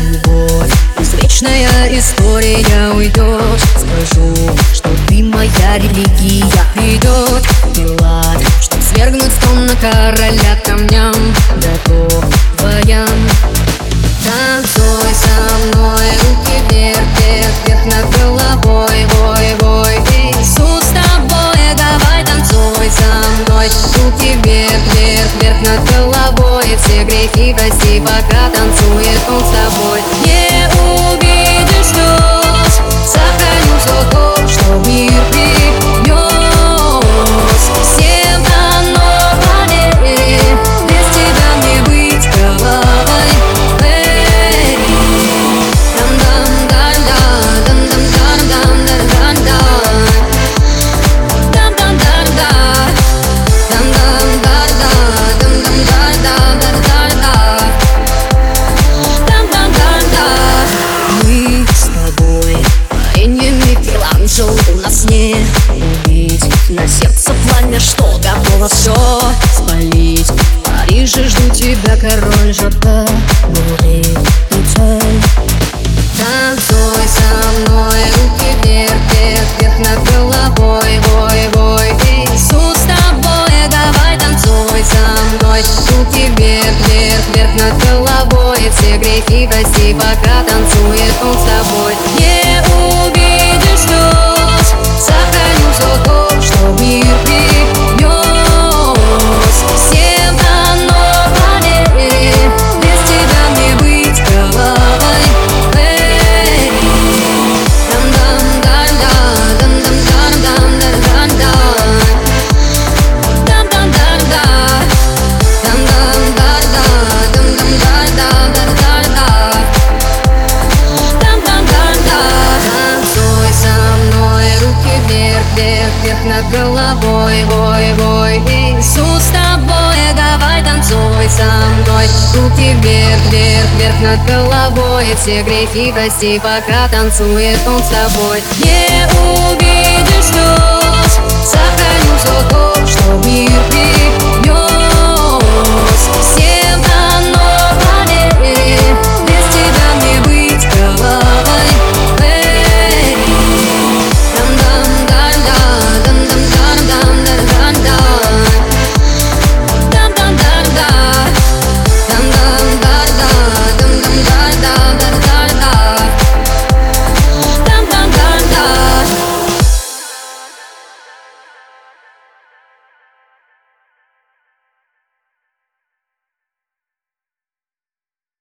любовь Извечная история уйдет Скажу, что ты моя религия Идет Пилат, чтоб свергнуть стон на короля камням. Готов воян Танцуй Все грехи прости, пока танцует он с тобой. Не пламя, что? Готово все спалить. В Париже жду тебя, король Жота Танцуй со мной, руки вверх, вверх, вверх над головой. Вой, вой, Иисус с тобой, давай танцуй со мной. Руки вверх, вверх, вверх над головой. Все грехи прости, пока над головой, вой, вой Иисус с тобой, давай танцуй со мной. Руки вверх, вверх, вверх над головой. Все грехи прости, пока танцует он с тобой. Не